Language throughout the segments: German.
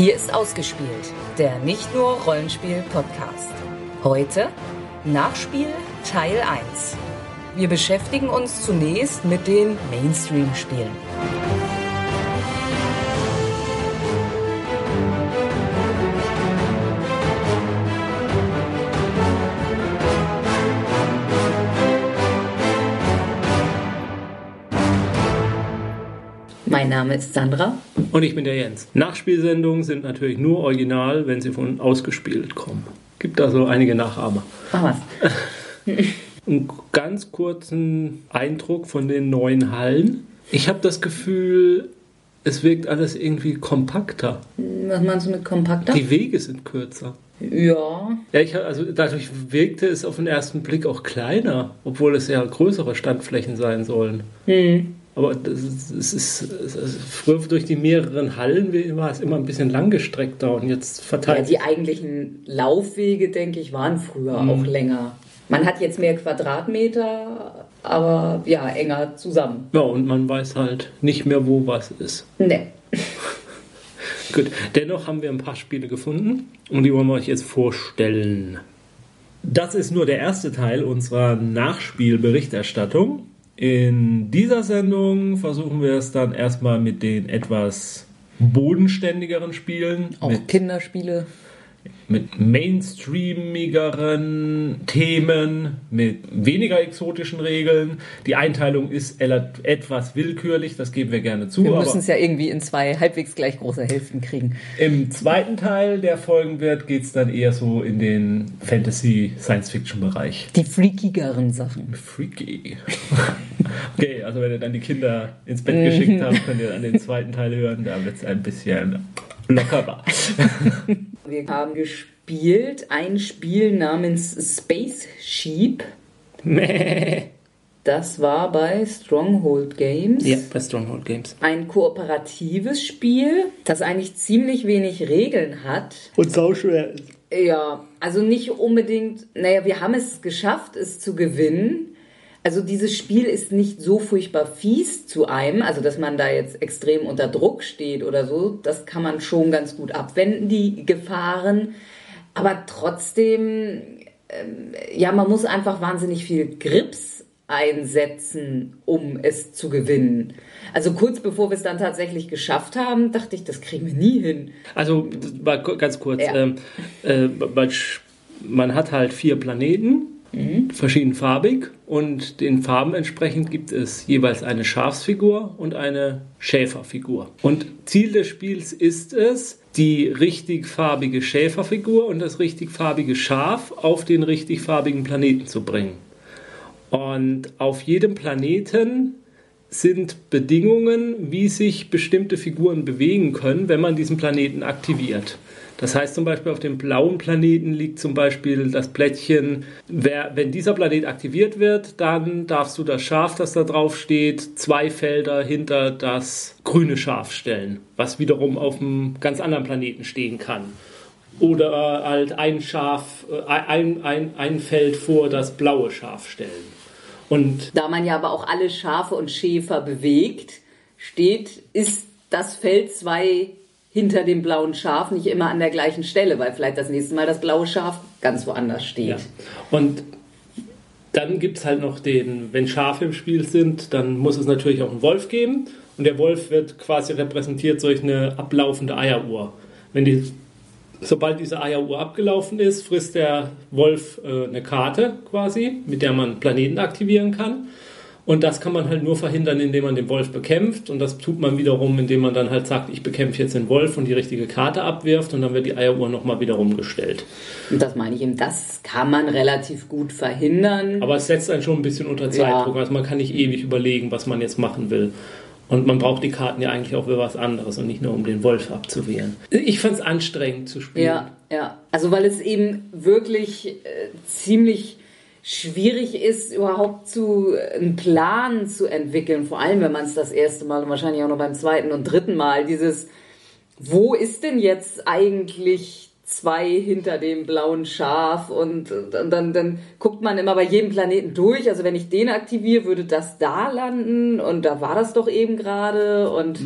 Hier ist ausgespielt, der nicht nur Rollenspiel-Podcast. Heute Nachspiel Teil 1. Wir beschäftigen uns zunächst mit den Mainstream-Spielen. Mein Name ist Sandra. Und ich bin der Jens. Nachspielsendungen sind natürlich nur original, wenn sie von ausgespielt kommen. Gibt also einige Nachahmer. Mach was. Einen ganz kurzen Eindruck von den neuen Hallen. Ich habe das Gefühl, es wirkt alles irgendwie kompakter. Was meinst du mit kompakter? Die Wege sind kürzer. ja. Ja, ich, also dadurch wirkte es auf den ersten Blick auch kleiner, obwohl es ja größere Standflächen sein sollen. Hm. Aber es ist, ist, früher durch die mehreren Hallen war es immer ein bisschen langgestreckter und jetzt Ja, verteilt. die eigentlichen Laufwege, denke ich, waren früher auch länger. Man hat jetzt mehr Quadratmeter, aber ja, enger zusammen. Ja, und man weiß halt nicht mehr, wo was ist. Ne. Gut, dennoch haben wir ein paar Spiele gefunden und die wollen wir euch jetzt vorstellen. Das ist nur der erste Teil unserer Nachspielberichterstattung. In dieser Sendung versuchen wir es dann erstmal mit den etwas bodenständigeren Spielen, Auch Kinderspiele. Mit mainstreamigeren Themen, mit weniger exotischen Regeln. Die Einteilung ist etwas willkürlich, das geben wir gerne zu. Wir müssen es ja irgendwie in zwei halbwegs gleich große Hälften kriegen. Im zweiten Teil, der folgen wird, geht es dann eher so in den Fantasy-Science-Fiction-Bereich. Die freakigeren Sachen. Freaky. okay, also wenn ihr dann die Kinder ins Bett geschickt habt, könnt ihr dann den zweiten Teil hören. Da wird es ein bisschen lockerer. Wir haben gespielt ein Spiel namens Space Sheep. Das war bei Stronghold Games. ja, bei Stronghold Games. Ein kooperatives Spiel, das eigentlich ziemlich wenig Regeln hat. Und sauschwer. Ja, also nicht unbedingt, naja, wir haben es geschafft, es zu gewinnen. Also dieses Spiel ist nicht so furchtbar fies zu einem, also dass man da jetzt extrem unter Druck steht oder so. Das kann man schon ganz gut abwenden, die Gefahren. Aber trotzdem, ähm, ja, man muss einfach wahnsinnig viel Grips einsetzen, um es zu gewinnen. Also kurz bevor wir es dann tatsächlich geschafft haben, dachte ich, das kriegen wir nie hin. Also, ko- ganz kurz. Ja. Ähm, äh, man hat halt vier Planeten, verschiedenfarbig, und den Farben entsprechend gibt es jeweils eine Schafsfigur und eine Schäferfigur. Und Ziel des Spiels ist es, die richtigfarbige Schäferfigur und das richtigfarbige Schaf auf den richtigfarbigen Planeten zu bringen. Und auf jedem Planeten sind Bedingungen, wie sich bestimmte Figuren bewegen können, wenn man diesen Planeten aktiviert. Das heißt zum Beispiel auf dem blauen Planeten liegt zum Beispiel das Plättchen, wer, wenn dieser Planet aktiviert wird, dann darfst du das Schaf, das da drauf steht, zwei Felder hinter das grüne Schaf stellen, was wiederum auf einem ganz anderen Planeten stehen kann. Oder halt ein Schaf, äh, ein, ein, ein Feld vor das blaue Schaf stellen. Und Da man ja aber auch alle Schafe und Schäfer bewegt, steht, ist das Feld 2 hinter dem blauen Schaf nicht immer an der gleichen Stelle, weil vielleicht das nächste Mal das blaue Schaf ganz woanders steht. Ja. Und dann gibt es halt noch den, wenn Schafe im Spiel sind, dann muss es natürlich auch einen Wolf geben. Und der Wolf wird quasi repräsentiert durch eine ablaufende Eieruhr. Wenn die, sobald diese Eieruhr abgelaufen ist, frisst der Wolf äh, eine Karte quasi, mit der man Planeten aktivieren kann. Und das kann man halt nur verhindern, indem man den Wolf bekämpft. Und das tut man wiederum, indem man dann halt sagt, ich bekämpfe jetzt den Wolf und die richtige Karte abwirft. Und dann wird die Eieruhr nochmal wieder rumgestellt. Und das meine ich eben, das kann man relativ gut verhindern. Aber es setzt einen schon ein bisschen unter Zeitdruck. Also man kann nicht ewig überlegen, was man jetzt machen will. Und man braucht die Karten ja eigentlich auch für was anderes und nicht nur um den Wolf abzuwehren. Ich fand es anstrengend zu spielen. Ja, ja. Also weil es eben wirklich äh, ziemlich schwierig ist, überhaupt zu einen Plan zu entwickeln, vor allem wenn man es das erste Mal und wahrscheinlich auch noch beim zweiten und dritten Mal, dieses, wo ist denn jetzt eigentlich zwei hinter dem blauen Schaf? Und, und dann, dann guckt man immer bei jedem Planeten durch. Also wenn ich den aktiviere, würde das da landen? Und da war das doch eben gerade. Und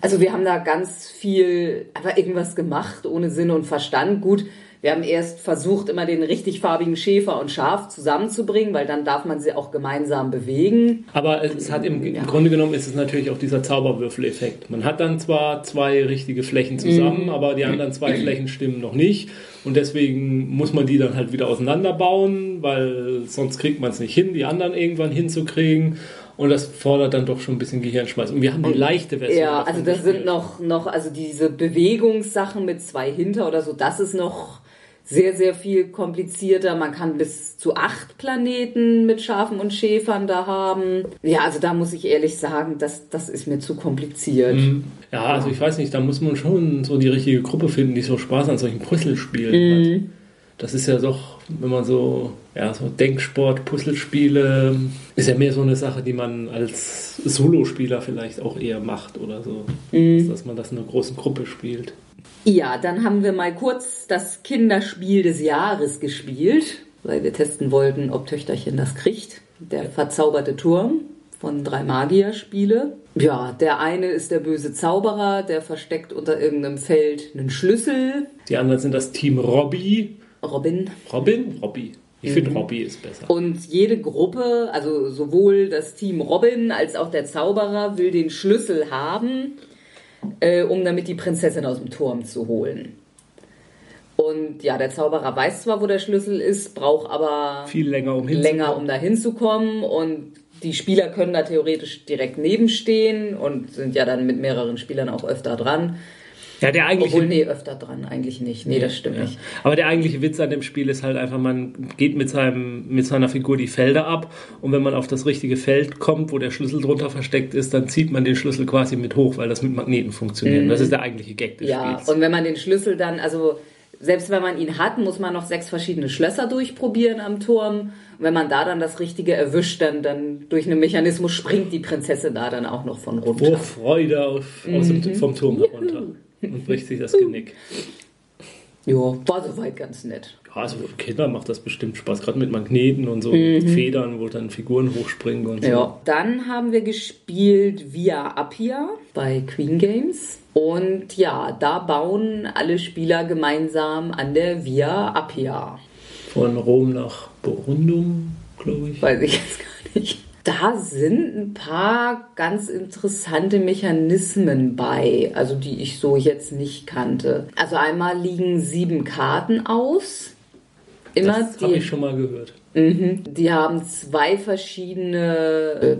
Also wir haben da ganz viel, einfach irgendwas gemacht, ohne Sinn und Verstand. Gut, wir haben erst versucht, immer den richtig farbigen Schäfer und Schaf zusammenzubringen, weil dann darf man sie auch gemeinsam bewegen. Aber es hat im, ja. Grunde genommen ist es natürlich auch dieser Zauberwürfeleffekt. Man hat dann zwar zwei richtige Flächen zusammen, mhm. aber die anderen zwei Flächen stimmen noch nicht. Und deswegen muss man die dann halt wieder auseinanderbauen, weil sonst kriegt man es nicht hin, die anderen irgendwann hinzukriegen. Und das fordert dann doch schon ein bisschen Gehirnschmalz. Und wir haben eine leichte Version. Ja, also das sind noch, noch, also diese Bewegungssachen mit zwei hinter oder so, das ist noch sehr, sehr viel komplizierter. Man kann bis zu acht Planeten mit Schafen und Schäfern da haben. Ja, also da muss ich ehrlich sagen, das, das ist mir zu kompliziert. Mhm. Ja, also ich weiß nicht, da muss man schon so die richtige Gruppe finden, die so Spaß an solchen Puzzlespielen mhm. hat. Das ist ja doch, wenn man so, ja, so Denksport, Puzzlespiele, ist ja mehr so eine Sache, die man als Solospieler vielleicht auch eher macht oder so. Mhm. Dass man das in einer großen Gruppe spielt. Ja, dann haben wir mal kurz das Kinderspiel des Jahres gespielt, weil wir testen wollten, ob Töchterchen das kriegt. Der verzauberte Turm von drei Magier-Spiele. Ja, der eine ist der böse Zauberer, der versteckt unter irgendeinem Feld einen Schlüssel. Die anderen sind das Team Robby. Robin. Robin? Robby. Ich mhm. finde Robby ist besser. Und jede Gruppe, also sowohl das Team Robin als auch der Zauberer, will den Schlüssel haben äh, um damit die Prinzessin aus dem Turm zu holen. Und ja, der Zauberer weiß zwar, wo der Schlüssel ist, braucht aber viel länger, um, länger, um da hinzukommen. Und die Spieler können da theoretisch direkt nebenstehen und sind ja dann mit mehreren Spielern auch öfter dran. Ja, der eigentliche. Obwohl, nee, öfter dran, eigentlich nicht. Nee, das stimmt ja. nicht. Aber der eigentliche Witz an dem Spiel ist halt einfach, man geht mit, seinem, mit seiner Figur die Felder ab und wenn man auf das richtige Feld kommt, wo der Schlüssel drunter versteckt ist, dann zieht man den Schlüssel quasi mit hoch, weil das mit Magneten funktioniert. Mhm. Das ist der eigentliche Gag des ja, Spiels. Ja, und wenn man den Schlüssel dann, also selbst wenn man ihn hat, muss man noch sechs verschiedene Schlösser durchprobieren am Turm. Und wenn man da dann das Richtige erwischt, dann, dann durch einen Mechanismus springt die Prinzessin da dann auch noch von runter. Vor Freude auf, aus mhm. dem, vom Turm herunter und bricht sich das Genick. Ja, war soweit ganz nett. Ja, also für Kinder macht das bestimmt Spaß, gerade mit Magneten und so mhm. Federn, wo dann Figuren hochspringen und so. Ja, dann haben wir gespielt Via Appia bei Queen Games. Und ja, da bauen alle Spieler gemeinsam an der Via Appia. Von Rom nach Burundum, glaube ich. Weiß ich jetzt gar nicht da sind ein paar ganz interessante Mechanismen bei, also die ich so jetzt nicht kannte. Also einmal liegen sieben Karten aus. Immer das habe ich schon mal gehört. Mhm. Die haben zwei verschiedene.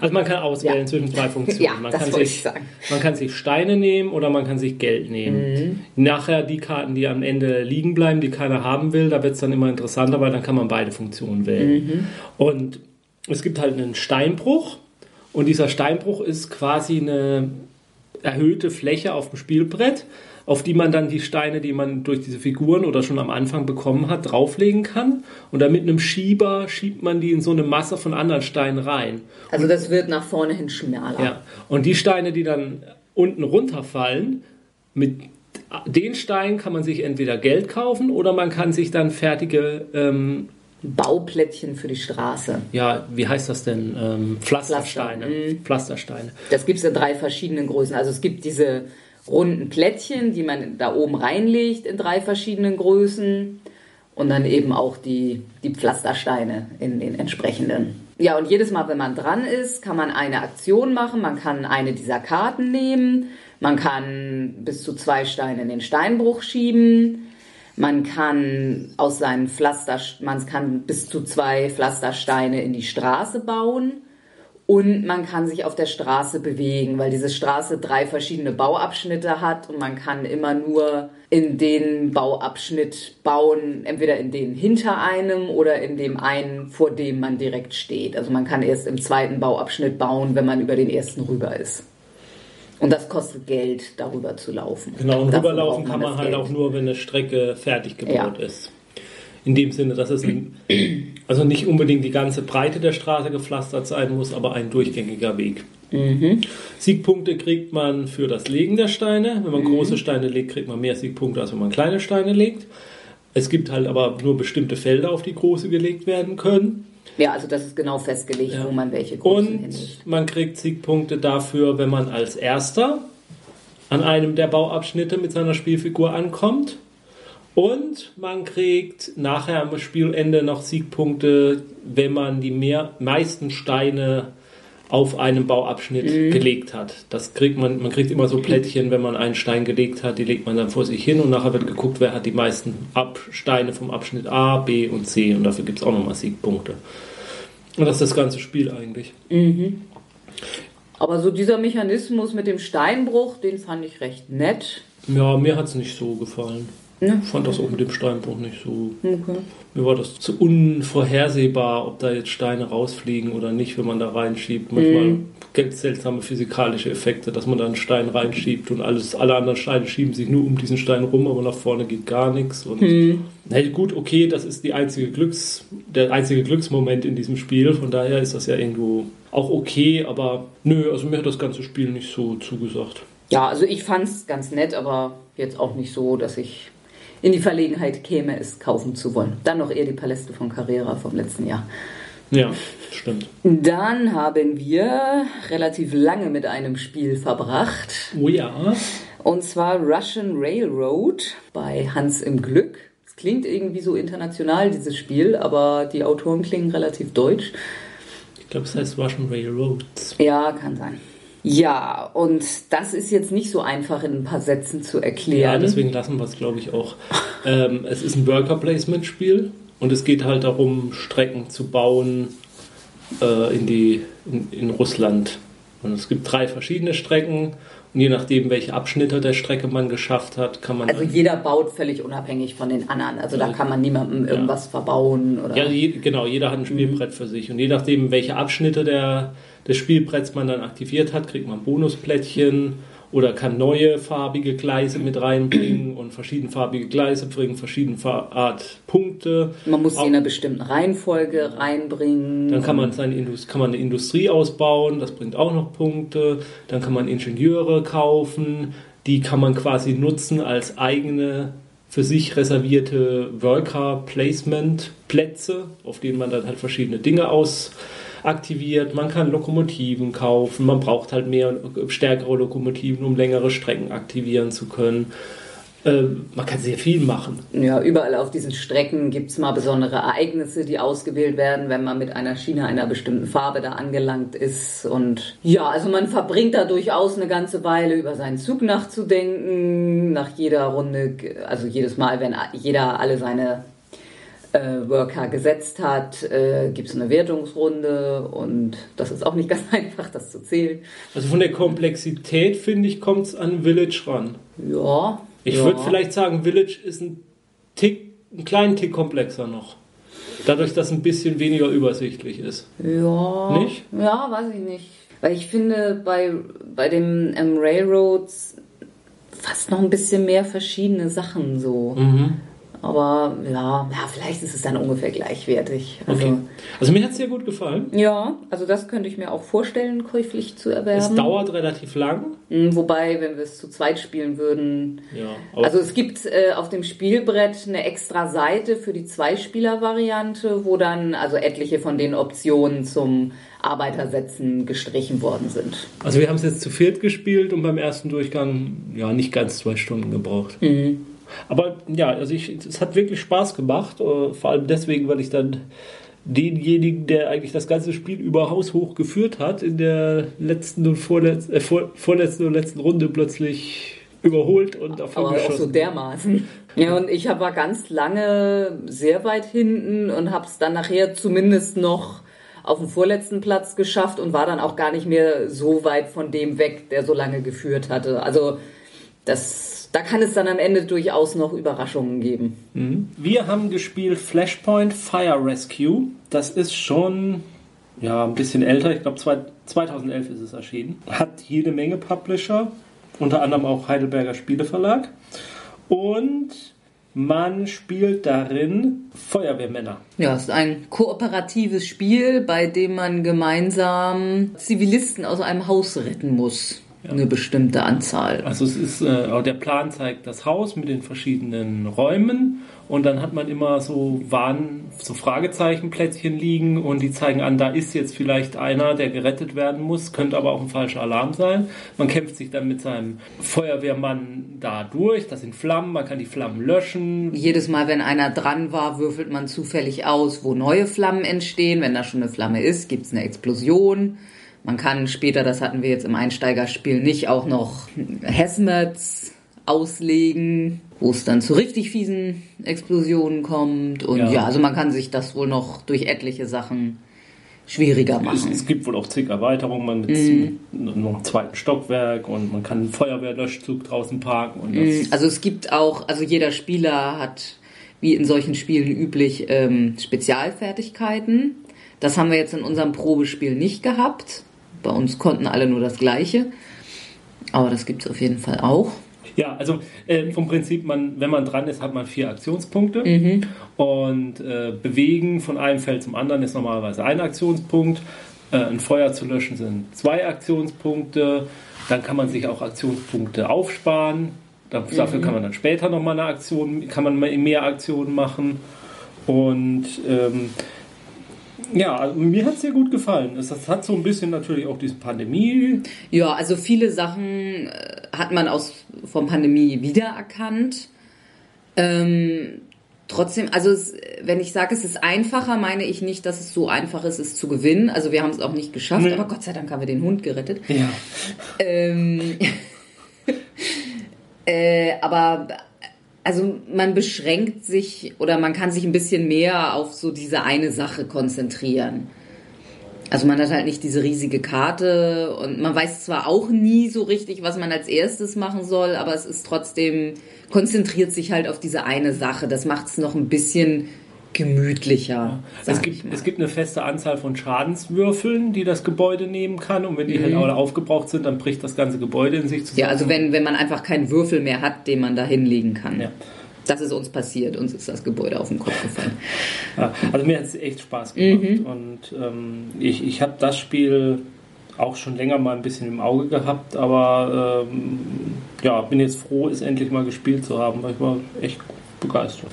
also man kann auswählen ja. zwischen zwei Funktionen. ja, man, das kann sich, man kann sich Steine nehmen oder man kann sich Geld nehmen. Mhm. Nachher die Karten, die am Ende liegen bleiben, die keiner haben will, da wird es dann immer interessanter, weil dann kann man beide Funktionen wählen. Mhm. Und es gibt halt einen Steinbruch und dieser Steinbruch ist quasi eine erhöhte Fläche auf dem Spielbrett, auf die man dann die Steine, die man durch diese Figuren oder schon am Anfang bekommen hat, drauflegen kann. Und dann mit einem Schieber schiebt man die in so eine Masse von anderen Steinen rein. Also das wird nach vorne hin schmaler. Ja. Und die Steine, die dann unten runterfallen, mit den Steinen kann man sich entweder Geld kaufen oder man kann sich dann fertige ähm, Bauplättchen für die Straße. Ja, wie heißt das denn? Ähm, Pflastersteine. Pflaster. Mhm. Pflastersteine. Das gibt es in drei verschiedenen Größen. Also es gibt diese runden Plättchen, die man da oben reinlegt in drei verschiedenen Größen. Und dann eben auch die, die Pflastersteine in den entsprechenden. Ja, und jedes Mal, wenn man dran ist, kann man eine Aktion machen. Man kann eine dieser Karten nehmen. Man kann bis zu zwei Steine in den Steinbruch schieben. Man kann aus seinen Pflaster, man kann bis zu zwei Pflastersteine in die Straße bauen und man kann sich auf der Straße bewegen, weil diese Straße drei verschiedene Bauabschnitte hat und man kann immer nur in den Bauabschnitt bauen, entweder in den hinter einem oder in dem einen, vor dem man direkt steht. Also man kann erst im zweiten Bauabschnitt bauen, wenn man über den ersten rüber ist. Und das kostet Geld, darüber zu laufen. Genau, und rüberlaufen kann man halt Geld. auch nur, wenn eine Strecke fertig gebaut ja. ist. In dem Sinne, dass es ein, also nicht unbedingt die ganze Breite der Straße gepflastert sein muss, aber ein durchgängiger Weg. Mhm. Siegpunkte kriegt man für das Legen der Steine. Wenn man mhm. große Steine legt, kriegt man mehr Siegpunkte, als wenn man kleine Steine legt. Es gibt halt aber nur bestimmte Felder, auf die große gelegt werden können. Ja, also das ist genau festgelegt, Ja. wo man welche großen Und hinlegt. man kriegt Siegpunkte dafür, wenn man als Erster an einem der Bauabschnitte mit seiner Spielfigur ankommt. Und man kriegt nachher am Spielende noch Siegpunkte, wenn man die mehr, meisten Steine auf einem Bauabschnitt gelegt hat. Das kriegt man, man kriegt immer so Plättchen, wenn man einen Stein gelegt hat, die legt man dann vor sich hin und nachher wird geguckt, wer hat die meisten Ab Steine vom Abschnitt A, B und C und dafür gibt es auch nochmal Siegpunkte. Und das ist das ganze Spiel eigentlich. Aber so dieser Mechanismus mit dem Steinbruch, den fand ich recht nett. Ja, mir hat es nicht so gefallen. Ne? Ich fand das auch mit dem Steinbruch nicht so. Okay. Mir war das zu unvorhersehbar, ob da jetzt Steine rausfliegen oder nicht, wenn man da reinschiebt. Manchmal gibt es seltsame physikalische Effekte, dass man da einen Stein reinschiebt und alles, alle anderen Steine schieben sich nur um diesen Stein rum, aber nach vorne geht gar nichts. Und na gut, okay, das ist die einzige Glücks, der einzige Glücksmoment in diesem Spiel. Von daher ist das ja irgendwo auch okay, aber nö, also mir hat das ganze Spiel nicht so zugesagt. Ja, also ich fand es ganz nett, aber jetzt auch nicht so, dass ich in die Verlegenheit käme, es kaufen zu wollen. Dann noch eher die Paläste von Carrera vom letzten Jahr. Ja, stimmt. Dann haben wir relativ lange mit einem Spiel verbracht. Oh ja. Und zwar Russian Railroad bei Hans im Glück. Es klingt irgendwie so international, dieses Spiel, aber die Autoren klingen relativ deutsch. Ich glaube, es heißt Russian Railroads. Ja, kann sein. Ja, und das ist jetzt nicht so einfach in ein paar Sätzen zu Ja, erklären. deswegen lassen wir es, glaube ich, auch. ähm, es ist ein Worker-Placement-Spiel und es geht halt darum, Strecken zu bauen äh, in, die, in, in Russland. Und es gibt drei verschiedene Strecken und je nachdem, welche Abschnitte der Strecke man geschafft hat, kann man. Also jeder baut völlig unabhängig von den anderen. Also da kann man niemandem irgendwas verbauen oder. ja, je, genau, jeder hat ein Spielbrett für sich. Und je nachdem, welche Abschnitte der, des Spielbretts man dann aktiviert hat, kriegt man Bonusplättchen oder kann neue farbige Gleise mit reinbringen und verschiedenfarbige Gleise bringen verschiedene Art Punkte. man muss sie in einer bestimmten Reihenfolge reinbringen. Dann kann man, seine Indus kann man eine Industrie ausbauen, das bringt auch noch Punkte. Dann kann man Ingenieure kaufen, die kann man quasi nutzen als eigene für sich reservierte Worker-Placement-Plätze, auf denen man dann halt verschiedene Dinge ausaktiviert. Man kann Lokomotiven kaufen, man braucht halt mehr, stärkere Lokomotiven, um längere Strecken aktivieren zu können. Äh, man kann sehr viel machen. Ja, überall auf diesen Strecken gibt es mal besondere Ereignisse, die ausgewählt werden, wenn man mit einer Schiene einer bestimmten Farbe da angelangt ist. Und ja, also man verbringt da durchaus eine ganze Weile über seinen Zug nachzudenken. Nach jeder Runde, also jedes Mal, wenn jeder alle seine äh, Worker gesetzt hat, äh, gibt es eine Wertungsrunde und das ist auch nicht ganz einfach, das zu zählen. Also von der Komplexität, finde ich, kommt es an Village ran. Ja. Ich ja. würde vielleicht sagen, Village ist ein Tick, einen kleinen Tick komplexer noch. Dadurch, dass es ein bisschen weniger übersichtlich ist. Ja. Nicht? Ja, weiß ich nicht. Weil ich finde, bei, bei dem ähm, Railroads fast noch ein bisschen mehr verschiedene Sachen so. Mhm. Aber ja, ja, vielleicht ist es dann ungefähr gleichwertig. Also, Okay. Also mir hat es sehr gut gefallen. Ja, also das könnte ich mir auch vorstellen, käuflich zu Es erwerben. dauert relativ lang. Mm, Wobei, wenn wir es zu zweit spielen würden. Ja, Also es gibt äh, auf dem Spielbrett eine extra Seite für die Zweispieler-Variante, wo dann also etliche von den Optionen zum Arbeitersetzen gestrichen worden sind. also wir haben es jetzt zu viert gespielt und beim ersten Durchgang ja nicht ganz zwei Stunden gebraucht. Mhm. Aber ja, also ich, es hat wirklich Spaß gemacht. äh, Vor allem deswegen, weil ich dann denjenigen, der eigentlich das ganze Spiel über haushoch geführt hat, in der letzten und vorletzten, äh, vor, vorletzten und letzten Runde plötzlich überholt und davon Aber auch so geschossen. dermaßen. Ja, und ich war ganz lange sehr weit hinten und habe es dann nachher zumindest noch auf dem vorletzten Platz geschafft und war dann auch gar nicht mehr so weit von dem weg, der so lange geführt hatte. Also das, da kann es dann am Ende durchaus noch Überraschungen geben. Wir haben gespielt Flashpoint Fire Rescue. Das ist schon ja, ein bisschen älter. Ich glaube, 2011 ist es erschienen. Hat jede Menge Publisher, unter anderem auch Heidelberger Spieleverlag. Und man spielt darin Feuerwehrmänner. Ja, es ist ein kooperatives Spiel, bei dem man gemeinsam Zivilisten aus einem Haus retten muss. Eine bestimmte Anzahl. Also es ist, äh, auch der Plan zeigt das Haus mit den verschiedenen Räumen und dann hat man immer so Warn, so Fragezeichenplättchen liegen und die zeigen an, da ist jetzt vielleicht einer, der gerettet werden muss, könnte aber auch ein falscher Alarm sein. Man kämpft sich dann mit seinem Feuerwehrmann da durch, das sind Flammen, man kann die Flammen löschen. Jedes Mal, wenn einer dran war, würfelt man zufällig aus, wo neue Flammen entstehen. Wenn da schon eine Flamme ist, gibt es eine Explosion. Man kann später, das hatten wir jetzt im Einsteigerspiel nicht, auch noch Hesmets auslegen, wo es dann zu richtig fiesen Explosionen kommt. Und ja. ja, also man kann sich das wohl noch durch etliche Sachen schwieriger machen. Es, es gibt wohl auch zig Erweiterungen, mit mm. noch einem zweiten Stockwerk und man kann einen Feuerwehrlöschzug draußen parken. Mm. also es gibt auch, also jeder Spieler hat wie in solchen Spielen üblich ähm, Spezialfertigkeiten. Das haben wir jetzt in unserem Probespiel nicht gehabt. Bei uns konnten alle nur das Gleiche. Aber das gibt es auf jeden Fall auch. Ja, also äh, vom Prinzip, man, wenn man dran ist, hat man vier Aktionspunkte. Mhm. Und äh, bewegen von einem Feld zum anderen ist normalerweise ein Aktionspunkt. Äh, ein Feuer zu löschen sind zwei Aktionspunkte. Dann kann man sich auch Aktionspunkte aufsparen. Dafür mhm. kann man dann später nochmal eine Aktion, kann man mehr Aktionen machen. Und ähm, ja, also mir hat es sehr gut gefallen. Es hat so ein bisschen natürlich auch diese Pandemie. Ja, also viele Sachen äh, hat man aus von Pandemie wiedererkannt. Ähm, trotzdem, also es, wenn ich sage, es ist einfacher, meine ich nicht, dass es so einfach ist, es zu gewinnen. Also wir haben es auch nicht geschafft, nee. aber Gott sei Dank haben wir den Hund gerettet. Ja. Ähm, äh, aber also man beschränkt sich oder man kann sich ein bisschen mehr auf so diese eine Sache konzentrieren. Also man hat halt nicht diese riesige Karte und man weiß zwar auch nie so richtig, was man als erstes machen soll, aber es ist trotzdem, konzentriert sich halt auf diese eine Sache. Das macht es noch ein bisschen gemütlicher. Es gibt, es gibt eine feste Anzahl von Schadenswürfeln, die das Gebäude nehmen kann und wenn die halt mhm. halt alle aufgebraucht sind, dann bricht das ganze Gebäude in sich zusammen. Ja, also wenn, wenn man einfach keinen Würfel mehr hat, den man da hinlegen kann. Ja. Das ist uns passiert, uns ist das Gebäude auf den Kopf gefallen. Ja, also mir hat es echt Spaß gemacht mhm. und ähm, ich, ich habe das Spiel auch schon länger mal ein bisschen im Auge gehabt, aber ähm, ja, bin jetzt froh, es endlich mal gespielt zu haben, weil ich war echt begeistert.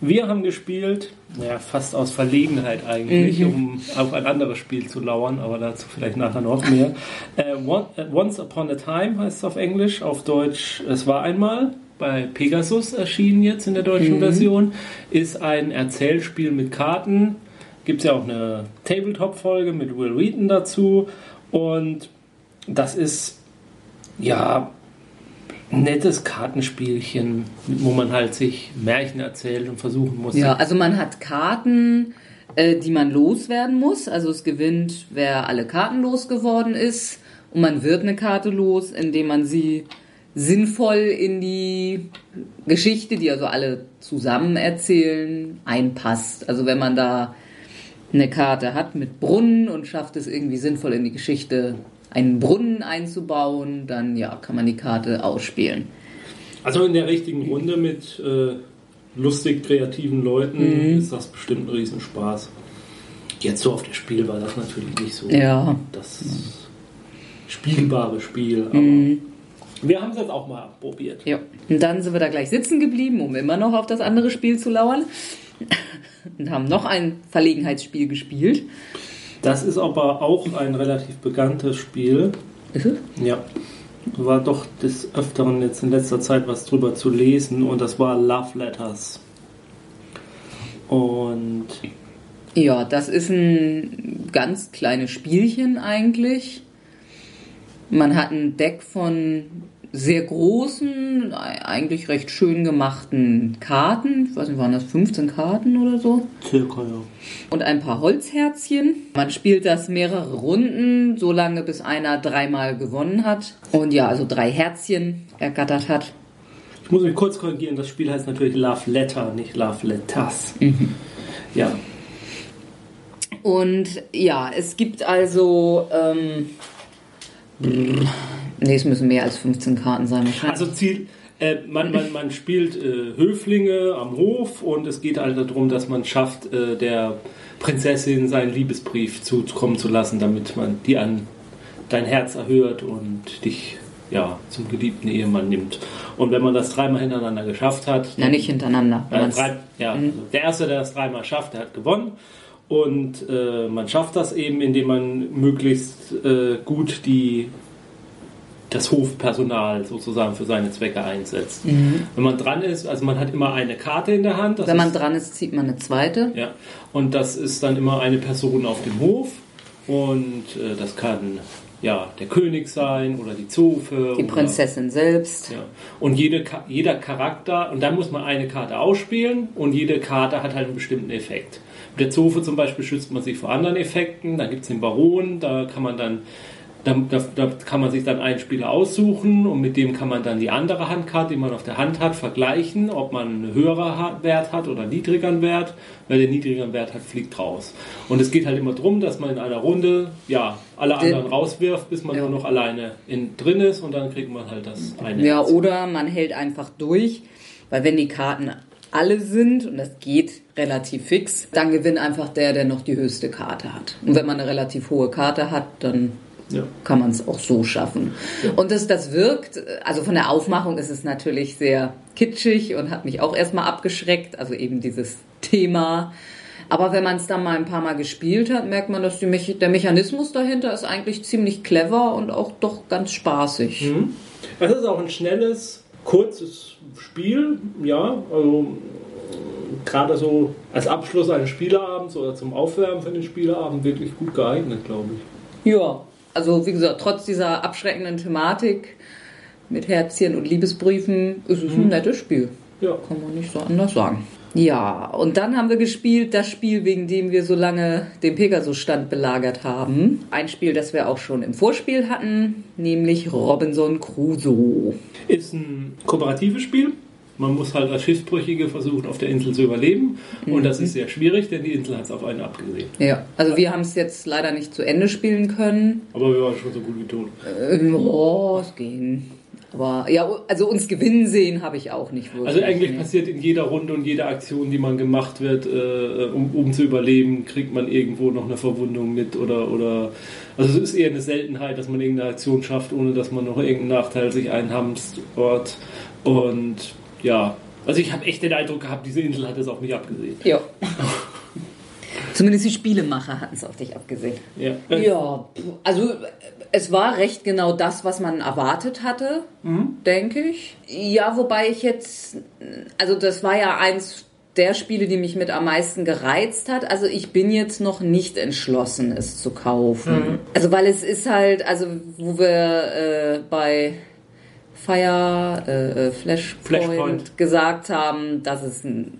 Wir haben gespielt, ja, fast aus Verlegenheit eigentlich, mhm. um auf ein anderes Spiel zu lauern, aber dazu vielleicht nachher noch mehr. Äh, äh, Once Upon a Time heißt es auf Englisch, auf Deutsch Es war einmal bei Pegasus erschienen jetzt in der deutschen mhm. Version, ist ein Erzählspiel mit Karten. Gibt es ja auch eine Tabletop-Folge mit Will Wheaton dazu. Und das ist ja nettes Kartenspielchen, wo man halt sich Märchen erzählt und versuchen muss. Ja, also man hat Karten, äh, die man loswerden muss. Also es gewinnt, wer alle Karten losgeworden ist. Und man wird eine Karte los, indem man sie sinnvoll in die Geschichte, die also alle zusammen erzählen, einpasst. Also wenn man da eine Karte hat mit Brunnen und schafft es irgendwie sinnvoll in die Geschichte einen Brunnen einzubauen, dann ja, kann man die Karte ausspielen. Also in der richtigen Runde mit äh, lustig kreativen Leuten mhm. ist das bestimmt ein Riesenspaß. Jetzt so auf der Spiel war das natürlich nicht so ja. das spielbare Spiel, aber mhm. wir haben es jetzt auch mal probiert. Ja. Und dann sind wir da gleich sitzen geblieben, um immer noch auf das andere Spiel zu lauern. Und haben noch ein Verlegenheitsspiel gespielt. Das ist aber auch ein relativ bekanntes Spiel. Ist es? Ja. War doch des Öfteren jetzt in letzter Zeit was drüber zu lesen und das war Love Letters. Und. Ja, das ist ein ganz kleines Spielchen eigentlich. Man hat ein Deck von sehr großen, eigentlich recht schön gemachten Karten. Ich weiß nicht, waren das 15 Karten oder so? Circa, ja. Und ein paar Holzherzchen. Man spielt das mehrere Runden, so lange bis einer dreimal gewonnen hat. Und ja, also drei Herzchen ergattert hat. Ich muss mich kurz korrigieren, das Spiel heißt natürlich Love Letter, nicht Love Letters. Mhm. Ja. Und ja, es gibt also. Ähm, Nee, es müssen mehr als 15 Karten sein wahrscheinlich. Also Ziel, äh, man, man, man spielt äh, Höflinge am Hof und es geht halt darum, dass man schafft, äh, der Prinzessin seinen Liebesbrief zukommen zu lassen, damit man die an dein Herz erhört und dich ja, zum geliebten Ehemann nimmt. Und wenn man das dreimal hintereinander geschafft hat. Na, nicht hintereinander. Äh, drei, ja, mhm. also der Erste, der das dreimal schafft, der hat gewonnen. Und äh, man schafft das eben, indem man möglichst äh, gut die, das Hofpersonal sozusagen für seine Zwecke einsetzt. Mhm. Wenn man dran ist, also man hat immer eine Karte in der Hand. Wenn man ist, dran ist, zieht man eine zweite. Ja, und das ist dann immer eine Person auf dem Hof. Und äh, das kann ja, der König sein oder die Zofe. Die Prinzessin oder, selbst. Ja. Und jede, jeder Charakter, und dann muss man eine Karte ausspielen und jede Karte hat halt einen bestimmten Effekt. Mit der Zofe zum Beispiel schützt man sich vor anderen Effekten, dann gibt es den Baron, da kann man dann da, da, da, kann man sich dann einen Spieler aussuchen und mit dem kann man dann die andere Handkarte, die man auf der Hand hat, vergleichen, ob man einen höheren Wert hat oder einen niedrigeren Wert. Wer den niedrigeren Wert hat, fliegt raus. Und es geht halt immer darum, dass man in einer Runde ja alle anderen rauswirft, bis man ja. nur noch alleine in, drin ist und dann kriegt man halt das eine. Ja, Herz. oder man hält einfach durch, weil wenn die Karten alle sind, und das geht relativ fix, dann gewinnt einfach der, der noch die höchste Karte hat. Und wenn man eine relativ hohe Karte hat, dann ja. kann man es auch so schaffen. Ja. Und das, das wirkt, also von der Aufmachung ist es natürlich sehr kitschig und hat mich auch erstmal abgeschreckt, also eben dieses Thema. Aber wenn man es dann mal ein paar Mal gespielt hat, merkt man, dass die der Mechanismus dahinter ist eigentlich ziemlich clever und auch doch ganz spaßig. Mhm. Es ist auch ein schnelles, kurzes Spiel, ja, also gerade so als Abschluss eines Spieleabends oder zum Aufwärmen für den Spieleabend wirklich gut geeignet, glaube ich. Ja, also wie gesagt, trotz dieser abschreckenden Thematik mit Herzchen und Liebesbriefen ist es ein mhm. nettes Spiel. Ja. Kann man nicht so anders sagen. Ja, und dann haben wir gespielt das Spiel, wegen dem wir so lange den Pegasus-Stand belagert haben. Ein Spiel, das wir auch schon im Vorspiel hatten, nämlich Robinson Crusoe. Ist ein kooperatives Spiel. Man muss halt als Schiffsbrüchige versuchen, auf der Insel zu überleben. Mhm. Und das ist sehr schwierig, denn die Insel hat es auf einen abgesehen. Ja, also wir haben es jetzt leider nicht zu Ende spielen können. Aber wir waren schon so gut wie tot. Ähm, oh, es ging. Aber ja, also uns gewinnen sehen habe ich auch nicht wirklich. Also eigentlich passiert in jeder Runde und jeder Aktion, die man gemacht wird, äh, um, um, zu überleben, kriegt man irgendwo noch eine Verwundung mit oder oder also es ist eher eine Seltenheit, dass man irgendeine Aktion schafft, ohne dass man noch irgendeinen Nachteil sich einhamst und ja, also ich habe echt den Eindruck gehabt, diese Insel hat es auf mich abgesehen. Ja. Zumindest die Spielemacher hatten es auf dich abgesehen. Ja. ja, also es war recht genau das, was man erwartet hatte, mhm. denke ich. Ja, wobei ich jetzt, also das war ja eins der Spiele, die mich mit am meisten gereizt hat. Also ich bin jetzt noch nicht entschlossen, es zu kaufen. Mhm. Also weil es ist halt, also wo wir äh, bei Fire, äh, äh, Flashpoint, Flashpoint, gesagt haben, dass es ein,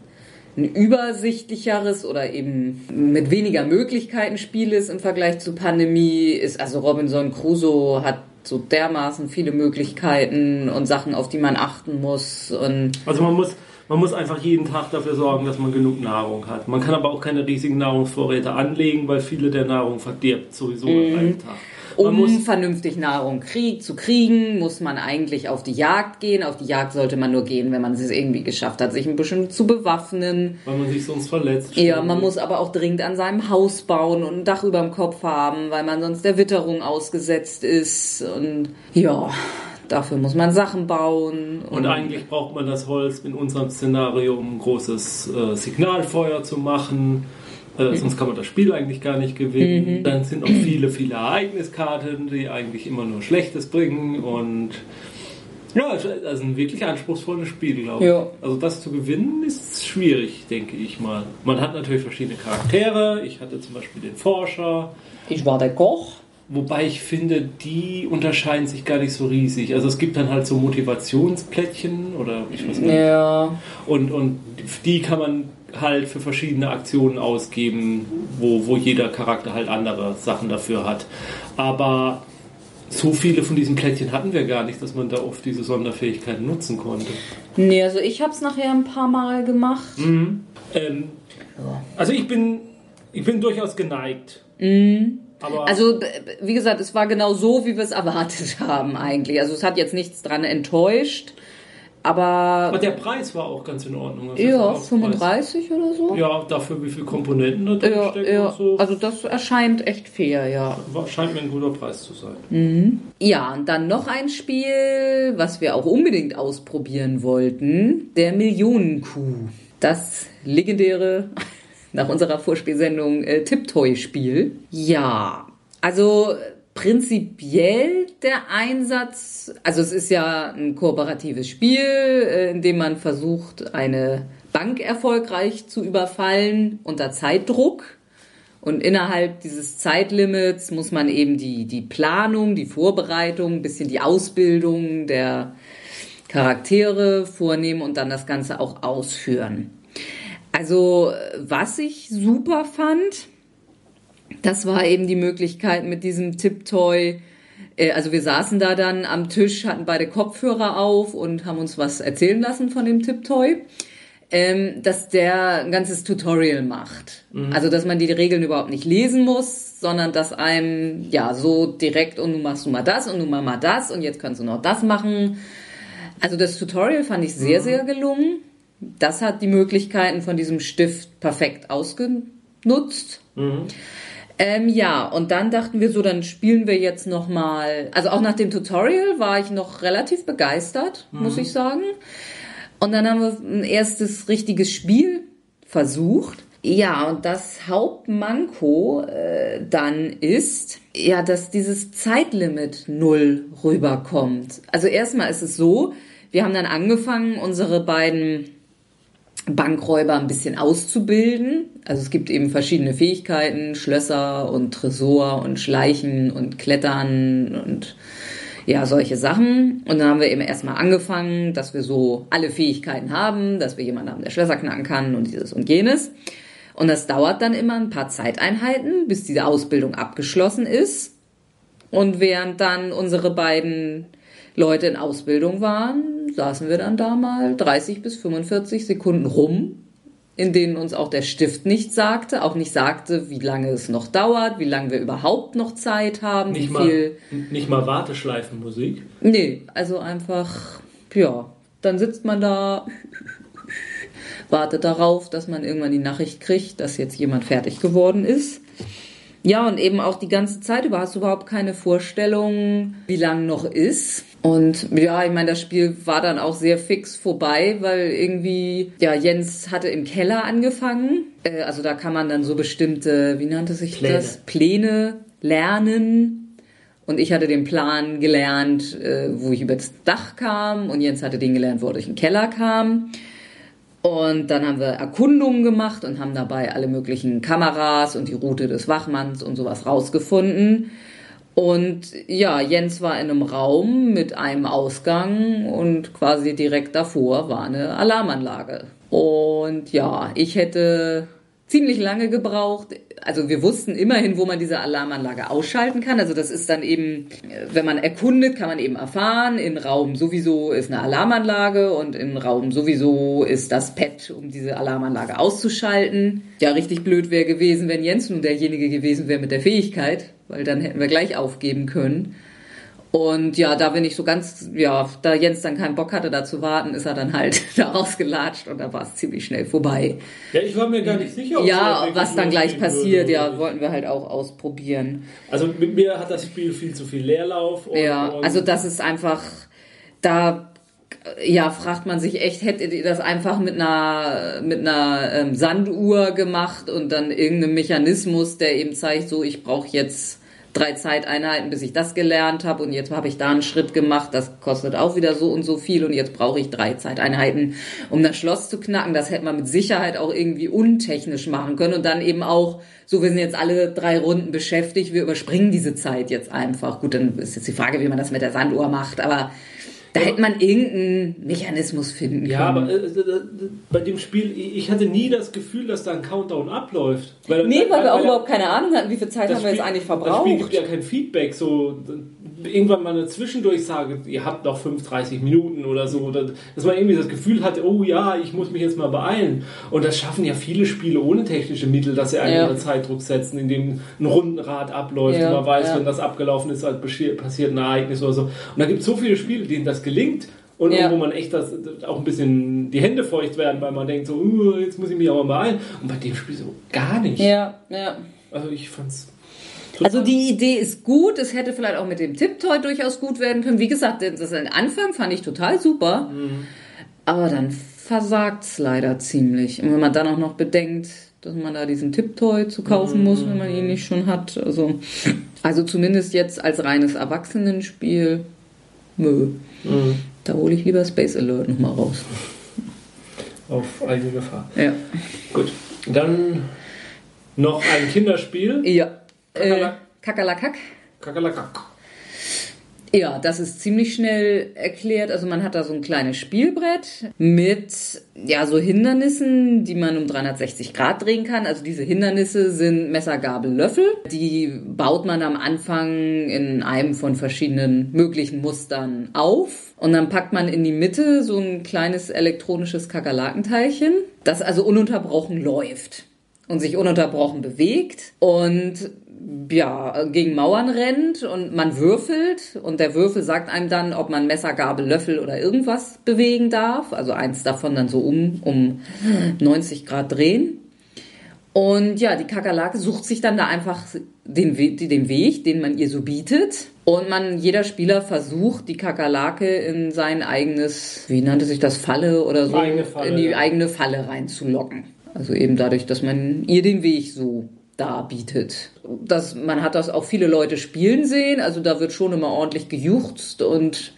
ein übersichtlicheres oder eben mit weniger Möglichkeiten Spiel ist im Vergleich zu Pandemie, ist also Robinson Crusoe hat so dermaßen viele Möglichkeiten und Sachen, auf die man achten muss. Und also man muss, man muss einfach jeden Tag dafür sorgen, dass man genug Nahrung hat. Man kann aber auch keine riesigen Nahrungsvorräte anlegen, weil viele der Nahrung verdirbt sowieso mhm. an einem Tag. Um vernünftig Nahrung krieg, zu kriegen, muss man eigentlich auf die Jagd gehen. Auf die Jagd sollte man nur gehen, wenn man es irgendwie geschafft hat, sich ein bisschen zu bewaffnen. Weil man sich sonst verletzt. Ja, man muss aber auch dringend an seinem Haus bauen und ein Dach über dem Kopf haben, weil man sonst der Witterung ausgesetzt ist. Und ja, dafür muss man Sachen bauen. Und, und eigentlich braucht man das Holz in unserem Szenario, um ein großes äh, Signalfeuer zu machen äh, sonst kann man das Spiel eigentlich gar nicht gewinnen. Mhm. Dann sind noch viele, viele Ereigniskarten, die eigentlich immer nur Schlechtes bringen und ja, also ein wirklich anspruchsvolles Spiel, glaube ich. Ja. Also das zu gewinnen ist schwierig, denke ich mal. Man hat natürlich verschiedene Charaktere. Ich hatte zum Beispiel den Forscher. Ich war der Koch. Wobei ich finde, die unterscheiden sich gar nicht so riesig. Also es gibt dann halt so Motivationsplättchen oder ich weiß nicht. Ja. Und, und die kann man halt für verschiedene Aktionen ausgeben, wo, wo jeder Charakter halt andere Sachen dafür hat. Aber so viele von diesen Plättchen hatten wir gar nicht, dass man da oft diese Sonderfähigkeiten nutzen konnte. Nee, also ich habe es nachher ein paar Mal gemacht. Mhm. Ähm, also ich bin, ich bin durchaus geneigt. Mhm. Aber also, wie gesagt, es war genau so, wie wir es erwartet haben eigentlich. Also es hat jetzt nichts dran enttäuscht. Aber. Aber der Preis war auch ganz in Ordnung. Also ja, 35 oder so. Ja, dafür, wie viele Komponenten da drin Ja, stecken ja. und so. Also das erscheint echt fair, ja. Scheint mir ein guter Preis zu sein. Mhm. Ja, und dann noch ein Spiel, was wir auch unbedingt ausprobieren wollten, der Millionenkuh. Das legendäre, nach unserer Vorspielsendung, äh, Tiptoy-Spiel. Ja, also prinzipiell der Einsatz, also es ist ja ein kooperatives Spiel, äh, in dem man versucht, eine Bank erfolgreich zu überfallen unter Zeitdruck. Und innerhalb dieses Zeitlimits muss man eben die, die Planung, die Vorbereitung, ein bisschen die Ausbildung der Charaktere vornehmen und dann das Ganze auch ausführen. Also, was ich super fand, das war eben die Möglichkeit mit diesem Tiptoy. äh, Also wir saßen da dann am Tisch, hatten beide Kopfhörer auf und haben uns was erzählen lassen von dem Tiptoy ähm, dass der ein ganzes Tutorial macht. Also, dass man die Regeln überhaupt nicht lesen muss, sondern dass einem, ja, so direkt, und nun machst du mal das und nun mal mal das und jetzt kannst du noch das machen. Also, das Tutorial fand ich sehr, sehr gelungen. Das hat die Möglichkeiten von diesem Stift perfekt ausgenutzt. Ähm, ja, und dann dachten wir so, dann spielen wir jetzt noch mal. Also auch nach dem Tutorial war ich noch relativ begeistert, muss ich sagen. Und dann haben wir ein erstes richtiges Spiel versucht. Ja, und das Hauptmanko äh, dann ist, ja, dass dieses Zeitlimit null rüberkommt. Also erstmal ist es so, wir haben dann angefangen, unsere beiden Bankräuber ein bisschen auszubilden. Also es gibt eben verschiedene Fähigkeiten, Schlösser und Tresor und Schleichen und Klettern und ja, solche Sachen. Und dann haben wir eben erstmal angefangen, dass wir so alle Fähigkeiten haben, dass wir jemanden haben, der Schlösser knacken kann und dieses und jenes. Und das dauert dann immer ein paar Zeiteinheiten, bis diese Ausbildung abgeschlossen ist. Und während dann unsere beiden Leute in Ausbildung waren, saßen wir dann da mal 30 bis 45 Sekunden rum, in denen uns auch der Stift nicht sagte, auch nicht sagte, wie lange es noch dauert, wie lange wir überhaupt noch Zeit haben, Nicht wie mal, viel. nicht mal Warteschleifenmusik. Nee, also einfach, ja, dann sitzt man da, wartet darauf, dass man irgendwann die Nachricht kriegt, dass jetzt jemand fertig geworden ist. Ja, und eben auch die ganze Zeit über hast du überhaupt keine Vorstellung, wie lang noch ist. Und ja, ich meine, das Spiel war dann auch sehr fix vorbei, weil irgendwie, ja, Jens hatte im Keller angefangen. Äh, also da kann man dann so bestimmte, wie nannte sich Pläne. das? Pläne lernen. Und ich hatte den Plan gelernt, äh, wo ich über das Dach kam. Und Jens hatte den gelernt, wo er durch den Keller kam. Und dann haben wir Erkundungen gemacht und haben dabei alle möglichen Kameras und die Route des Wachmanns und sowas rausgefunden. Und ja, Jens war in einem Raum mit einem Ausgang und quasi direkt davor war eine Alarmanlage. Und ja, ich hätte ziemlich lange gebraucht. Also wir wussten immerhin, wo man diese Alarmanlage ausschalten kann. Also das ist dann eben, äh, wenn man erkundet, kann man eben erfahren, in Raum sowieso ist eine Alarmanlage und in Raum sowieso ist das Pad, um diese Alarmanlage auszuschalten. Ja, richtig blöd wäre gewesen, wenn Jens nun derjenige gewesen wäre mit der Fähigkeit, weil dann hätten wir gleich aufgeben können. Und ja, da bin ich so ganz, ja, da Jens dann keinen Bock hatte, da zu warten, ist er dann halt da rausgelatscht und da war es ziemlich schnell vorbei. Ja, ich war mir gar nicht sicher. ob Ja, was dann gleich passiert, würde ja, wollten wir halt auch ausprobieren. Also mit mir hat das Spiel viel zu viel Leerlauf. Und, Ja, und also das ist einfach, da, ja, fragt man sich echt, hättet ihr das einfach mit einer, mit einer ähm, Sanduhr gemacht und dann irgendeinem Mechanismus, der eben zeigt, so, ich brauche jetzt drei Zeiteinheiten, bis ich das gelernt habe und jetzt habe ich da einen Schritt gemacht, das kostet auch wieder so und so viel und jetzt brauche ich drei Zeiteinheiten, um das Schloss zu knacken. Das hätte man mit Sicherheit auch irgendwie untechnisch machen können und dann eben auch, so wir sind jetzt alle drei Runden beschäftigt, wir überspringen diese Zeit jetzt einfach. Gut, dann ist jetzt die Frage, wie man das mit der Sanduhr macht, aber da hätte man irgendeinen Mechanismus finden können. Ja, aber äh, äh, bei dem Spiel, ich hatte nie das Gefühl, dass da ein Countdown abläuft. Weil, Nee, weil wir auch weil- überhaupt keine Ahnung hatten, wie viel Zeit haben wir jetzt Spiel- eigentlich Das Spiel gibt verbraucht. ja kein Feedback, so irgendwann mal eine Zwischendurchsage, ihr habt noch 35 Minuten oder so, dass man irgendwie das Gefühl hatte, oh ja, ich muss mich jetzt mal beeilen. Und das schaffen ja viele Spiele ohne technische Mittel, dass sie einen Ja. unter Zeitdruck setzen, indem ein Rundenrad abläuft Ja, und man weiß, ja. wenn das abgelaufen ist, halt passi- passiert ein Ereignis oder so. Und da gibt es so viele Spiele, denen das gelingt. Und Ja. wo man echt das, auch ein bisschen die Hände feucht werden, weil man denkt so, uh, jetzt muss ich mich aber beeilen. Und bei dem Spiel so gar nicht. Ja, ja. Also ich fand's. Also die Idee ist gut, es hätte vielleicht auch mit dem Tipptoy durchaus gut werden können. Wie gesagt, das ein Anfang fand ich total super, aber dann versagt es leider ziemlich. Und wenn man dann auch noch bedenkt, dass man da diesen Tipptoy zu kaufen muss, wenn man ihn nicht schon hat. Also, also zumindest jetzt als reines Erwachsenenspiel, nö. Mhm. Da hole ich lieber Space Alert nochmal raus. Auf eigene Gefahr. Ja. Gut. Dann noch ein Kinderspiel. Ja. Äh, Kakerlak. Kakerlakak. Kakerlakak. Ja, das ist ziemlich schnell erklärt. Also man hat da so ein kleines Spielbrett mit ja so Hindernissen, die man um 360 Grad drehen kann. Also diese Hindernisse sind Messer, Gabel, Löffel. Die baut man am Anfang in einem von verschiedenen möglichen Mustern auf. Und dann packt man in die Mitte so ein kleines elektronisches Kakerlakenteilchen, das also ununterbrochen läuft und sich ununterbrochen bewegt und ja, gegen Mauern rennt und man würfelt und der Würfel sagt einem dann, ob man Messer, Gabel, Löffel oder irgendwas bewegen darf. Also eins davon dann so um, um 90 Grad drehen. Und ja, die Kakerlake sucht sich dann da einfach den, We den Weg, den man ihr so bietet. Und man, jeder Spieler versucht, die Kakerlake in sein eigenes, wie nannte sich das, Falle oder so, Falle, in die ja. eigene Falle reinzulocken. Also eben dadurch, dass man ihr den Weg so darbietet. Das, man hat das auch viele Leute spielen sehen, also da wird schon immer ordentlich gejuchzt und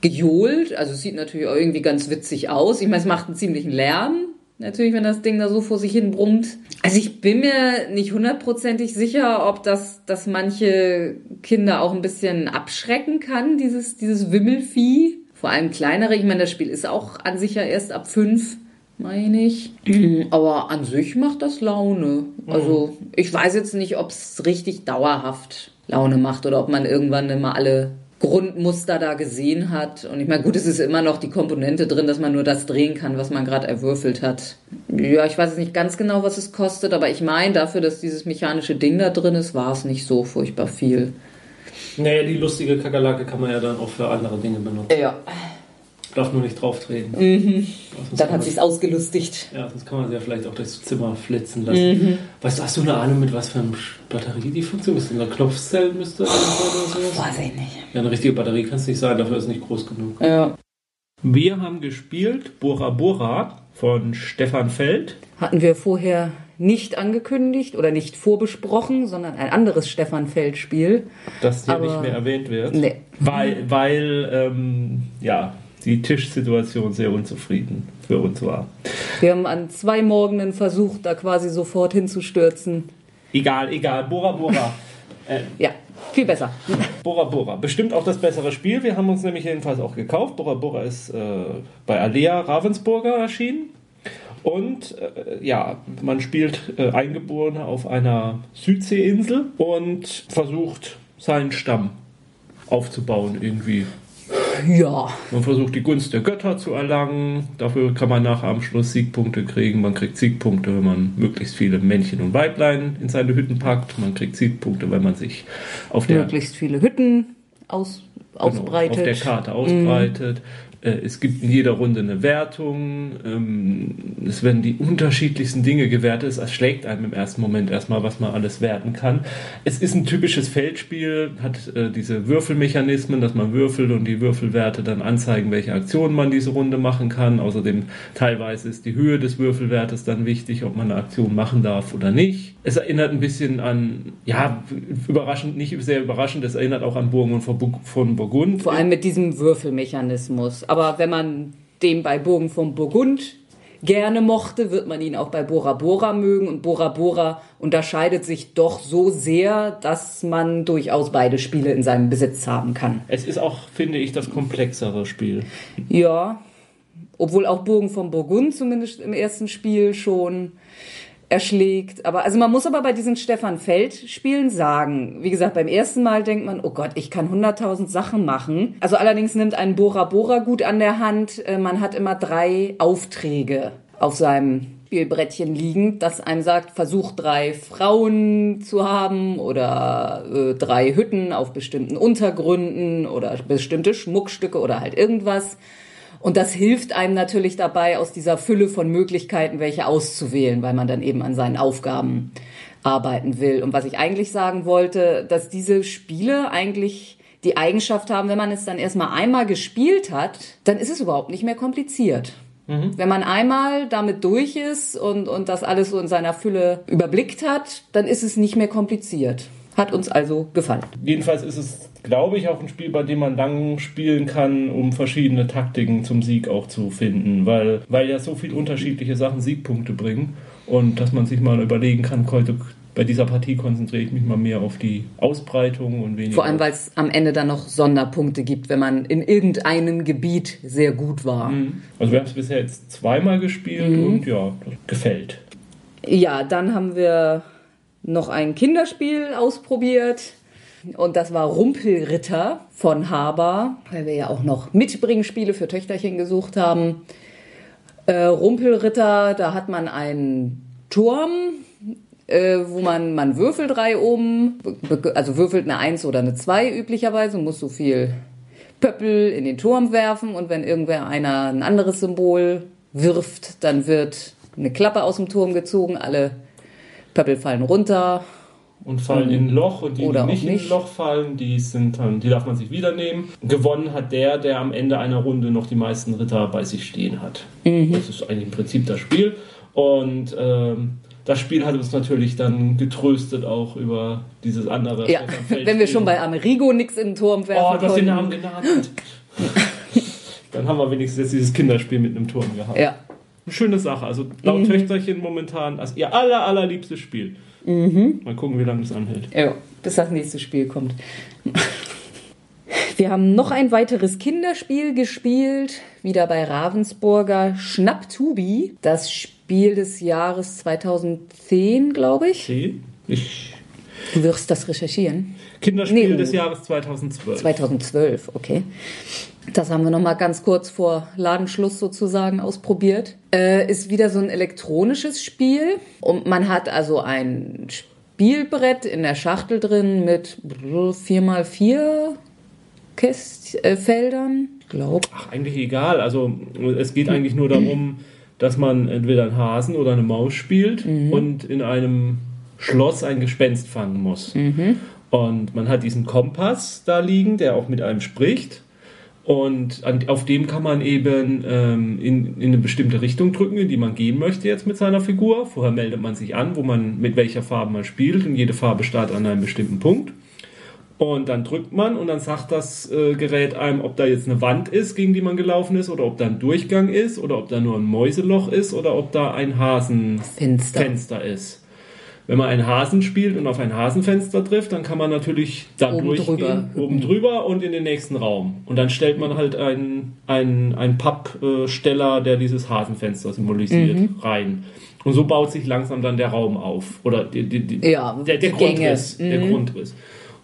gejohlt. Also es sieht natürlich auch irgendwie ganz witzig aus. Ich meine, es macht einen ziemlichen Lärm, natürlich, wenn das Ding da so vor sich hin brummt. Also ich bin mir nicht hundertprozentig sicher, ob das, dass manche Kinder auch ein bisschen abschrecken kann, dieses, dieses Wimmelvieh. Vor allem kleinere. Ich meine, das Spiel ist auch an sich ja erst ab fünf, meine ich. Aber an sich macht das Laune. Also ich weiß jetzt nicht, ob es richtig dauerhaft Laune macht oder ob man irgendwann immer alle Grundmuster da gesehen hat. Und ich meine, gut, es ist immer noch die Komponente drin, dass man nur das drehen kann, was man gerade erwürfelt hat. Ja, ich weiß jetzt nicht ganz genau, was es kostet, aber ich meine, dafür, dass dieses mechanische Ding da drin ist, war es nicht so furchtbar viel. Naja, die lustige Kakerlake kann man ja dann auch für andere Dinge benutzen. Ja, Darf nur nicht drauf treten. Mhm. dann hat sich's ausgelustigt. Ja, sonst kann man sie ja vielleicht auch durchs Zimmer flitzen lassen. Weißt du, hast du eine Ahnung, mit was für einer Batterie die funktioniert? Ist das eine Knopfzelle müsste oder sowas? Weiß ich nicht. Ja, eine richtige Batterie kann es nicht sein, dafür ist es nicht groß genug. Ja. Wir haben gespielt Bora Bora von Stefan Feld. Hatten wir vorher nicht angekündigt oder nicht vorbesprochen, sondern ein anderes Stefan Feld-Spiel. das hier Aber- nicht mehr erwähnt wird. Nee. Weil, weil ähm, ja, die Tischsituation sehr unzufrieden für uns war. Wir haben an zwei Morgenen versucht, da quasi sofort hinzustürzen. Egal, egal, Bora Bora. äh, Ja, viel besser. Bora Bora. Bestimmt auch das bessere Spiel. Wir haben uns nämlich jedenfalls auch gekauft. Bora Bora ist äh, bei Alea Ravensburger erschienen. Und äh, ja, man spielt äh, Eingeborene auf einer Südseeinsel und versucht seinen Stamm aufzubauen irgendwie. Ja. Man versucht die Gunst der Götter zu erlangen. Dafür kann man nachher am Schluss Siegpunkte kriegen. Man kriegt Siegpunkte, wenn man möglichst viele Männchen und Weiblein in seine Hütten packt. Man kriegt Siegpunkte, wenn man sich auf der Möglichst viele Hütten aus, ausbreitet. Genau, auf der Karte ausbreitet. Äh, Es gibt in jeder Runde eine Wertung. Ähm, Es werden die unterschiedlichsten Dinge gewertet. Es erschlägt einem im ersten Moment erstmal, was man alles werten kann. Es ist ein typisches Feldspiel, hat äh, diese Würfelmechanismen, dass man würfelt und die Würfelwerte dann anzeigen, welche Aktionen man diese Runde machen kann. Außerdem teilweise ist die Höhe des Würfelwertes dann wichtig, ob man eine Aktion machen darf oder nicht. Es erinnert ein bisschen an, ja, überraschend, nicht sehr überraschend, es erinnert auch an Burgen Bur- von Burgund. Vor allem mit diesem Würfelmechanismus. Aber wenn man den bei Burgen von Burgund gerne mochte, wird man ihn auch bei Bora Bora mögen. Und Bora Bora unterscheidet sich doch so sehr, dass man durchaus beide Spiele in seinem Besitz haben kann. Es ist auch, finde ich, das komplexere Spiel. Ja, obwohl auch Burgen von Burgund zumindest im ersten Spiel schon erschlägt. Aber also man muss aber bei diesen Stefan Feld Spielen sagen, wie gesagt, beim ersten Mal denkt man, oh Gott, ich kann hunderttausend Sachen machen. Also allerdings nimmt ein Bora Bora gut an der Hand. Äh, Man hat immer drei Aufträge auf seinem Spielbrettchen liegen, das einem sagt, versuch drei Frauen zu haben oder äh, drei Hütten auf bestimmten Untergründen oder bestimmte Schmuckstücke oder halt irgendwas. Und das hilft einem natürlich dabei, aus dieser Fülle von Möglichkeiten welche auszuwählen, weil man dann eben an seinen Aufgaben arbeiten will. Und was ich eigentlich sagen wollte, dass diese Spiele eigentlich die Eigenschaft haben, wenn man es dann erstmal einmal gespielt hat, dann ist es überhaupt nicht mehr kompliziert. Mhm. Wenn man einmal damit durch ist und, und das alles so in seiner Fülle überblickt hat, dann ist es nicht mehr kompliziert. Hat uns also gefallen. Jedenfalls ist es, glaube ich, auch ein Spiel, bei dem man lang spielen kann, um verschiedene Taktiken zum Sieg auch zu finden, weil, weil ja so viele unterschiedliche Sachen Siegpunkte bringen und dass man sich mal überlegen kann, heute bei dieser Partie konzentriere ich mich mal mehr auf die Ausbreitung und weniger. Vor allem, weil es am Ende dann noch Sonderpunkte gibt, wenn man in irgendeinem Gebiet sehr gut war. Mhm. Also wir haben es bisher jetzt zweimal gespielt mhm. und ja, gefällt. Ja, dann haben wir noch ein Kinderspiel ausprobiert. Und das war Rumpelritter von Haber, weil wir ja auch noch Mitbringspiele für Töchterchen gesucht haben. Äh, Rumpelritter, da hat man einen Turm, äh, wo man, man würfelt drei oben, also würfelt eine Eins oder eine Zwei üblicherweise, muss so viel Pöppel in den Turm werfen und wenn irgendwer einer ein anderes Symbol wirft, dann wird eine Klappe aus dem Turm gezogen, alle Pöppel fallen runter. Und fallen in ein Loch und die, die nicht, nicht, in ein Loch fallen, die sind dann, die darf man sich wieder nehmen. Gewonnen hat der, der am Ende einer Runde noch die meisten Ritter bei sich stehen hat. Mhm. Das ist eigentlich im Prinzip das Spiel. Und ähm, das Spiel hat uns natürlich dann getröstet auch über dieses andere. Ja, wenn wir schon bei Amerigo nichts in den Turm werfen Oh, du hast den Namen genannt. dann haben wir wenigstens jetzt dieses Kinderspiel mit einem Turm gehabt. Ja. Eine schöne Sache. Also laut mhm. Töchterchen momentan als ihr aller, allerliebstes Spiel. Mhm. Mal gucken, wie lange das anhält. Ja, bis das nächste Spiel kommt. Wir haben noch ein weiteres Kinderspiel gespielt, wieder bei Ravensburger Schnapptubi. Das Spiel des Jahres 2010, glaube ich. Ich. Du wirst das recherchieren. Kinderspiel nee, des Jahres 2012. 2012, okay. Das haben wir noch mal ganz kurz vor Ladenschluss sozusagen ausprobiert. Äh, ist wieder so ein elektronisches Spiel und man hat also ein Spielbrett in der Schachtel drin mit 4x4 Käst äh, Feldern, glaube. Ach, eigentlich egal. Also es geht eigentlich nur darum, dass man entweder einen Hasen oder eine Maus spielt mhm. und in einem Schloss ein Gespenst fangen muss. Mhm. Und man hat diesen Kompass da liegen, der auch mit einem spricht. Und an, auf dem kann man eben ähm, in, in eine bestimmte Richtung drücken, in die man gehen möchte jetzt mit seiner Figur. Vorher meldet man sich an, wo man mit welcher Farbe man spielt und jede Farbe startet an einem bestimmten Punkt. Und dann drückt man und dann sagt das äh, Gerät einem, ob da jetzt eine Wand ist, gegen die man gelaufen ist, oder ob da ein Durchgang ist, oder ob da nur ein Mäuseloch ist, oder ob da ein Hasenfenster ist. Wenn man einen Hasen spielt und auf ein Hasenfenster trifft, dann kann man natürlich da oben durchgehen, drüber. oben drüber und in den nächsten Raum. Und dann stellt man halt einen, einen, einen Pappsteller, der dieses Hasenfenster symbolisiert, mhm. rein. Und so baut sich langsam dann der Raum auf. Oder die, die, die, ja, der, der Grundriss. Mhm. Der Grundriss.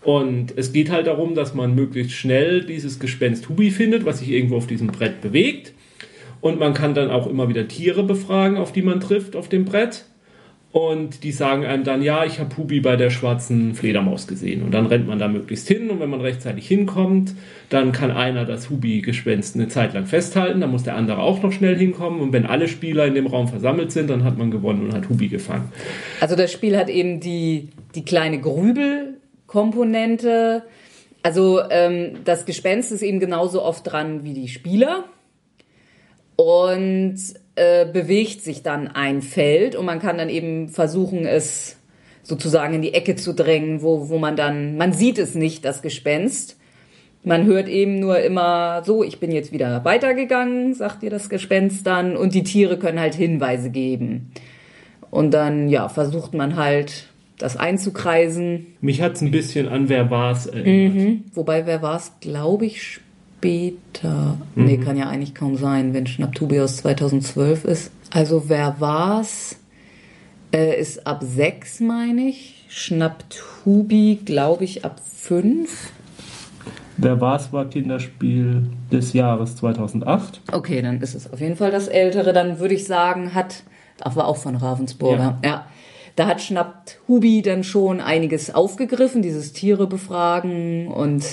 Und es geht halt darum, dass man möglichst schnell dieses Gespenst Hubi findet, was sich irgendwo auf diesem Brett bewegt. Und man kann dann auch immer wieder Tiere befragen, auf die man trifft auf dem Brett. Und die sagen einem dann, ja, ich habe Hubi bei der schwarzen Fledermaus gesehen. Und dann rennt man da möglichst hin. Und wenn man rechtzeitig hinkommt, dann kann einer das Hubi-Gespenst eine Zeit lang festhalten. Dann muss der andere auch noch schnell hinkommen. Und wenn alle Spieler in dem Raum versammelt sind, dann hat man gewonnen und hat Hubi gefangen. Also das Spiel hat eben die, die kleine Grübel Komponente. Also ähm, das Gespenst ist eben genauso oft dran wie die Spieler und äh, bewegt sich dann ein Feld und man kann dann eben versuchen, es sozusagen in die Ecke zu drängen, wo, wo man dann, man sieht es nicht, das Gespenst. Man hört eben nur immer so, ich bin jetzt wieder weitergegangen, sagt dir das Gespenst dann, und die Tiere können halt Hinweise geben. Und dann, ja, versucht man halt das einzukreisen. Mich hat es ein bisschen an Wer war's erinnert. Mhm. Wobei Wer war's, glaube ich, später. Mhm. Nee, kann ja eigentlich kaum sein, wenn Schnapptubi aus 2012 ist. Also Wer war's äh, ist ab 6, meine ich. Schnapptubi, glaube ich, ab 5. Wer war's war Kinderspiel des Jahres 2008. Okay, dann ist es auf jeden Fall das ältere. Dann würde ich sagen, hat Ach, war auch von Ravensburger, ja. ja. Da hat Schnappt Hubi dann schon einiges aufgegriffen, dieses Tiere befragen und